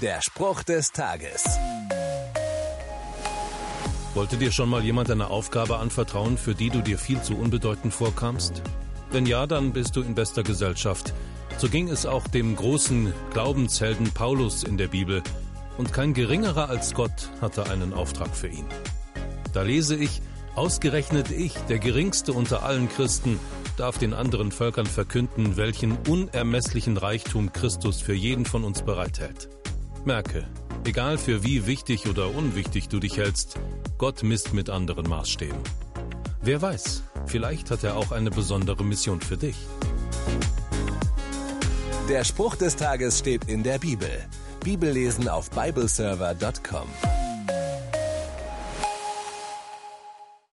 Der Spruch des Tages. Wollte dir schon mal jemand eine Aufgabe anvertrauen, für die du dir viel zu unbedeutend vorkamst? Wenn ja, dann bist du in bester Gesellschaft. So ging es auch dem großen Glaubenshelden Paulus in der Bibel. Und kein geringerer als Gott hatte einen Auftrag für ihn. Da lese ich, ausgerechnet ich, der geringste unter allen Christen, darf den anderen Völkern verkünden, welchen unermesslichen Reichtum Christus für jeden von uns bereithält. Merke, egal für wie wichtig oder unwichtig du dich hältst, Gott misst mit anderen Maßstäben. Wer weiß, vielleicht hat er auch eine besondere Mission für dich. Der Spruch des Tages steht in der Bibel. Bibellesen auf bibleserver.com.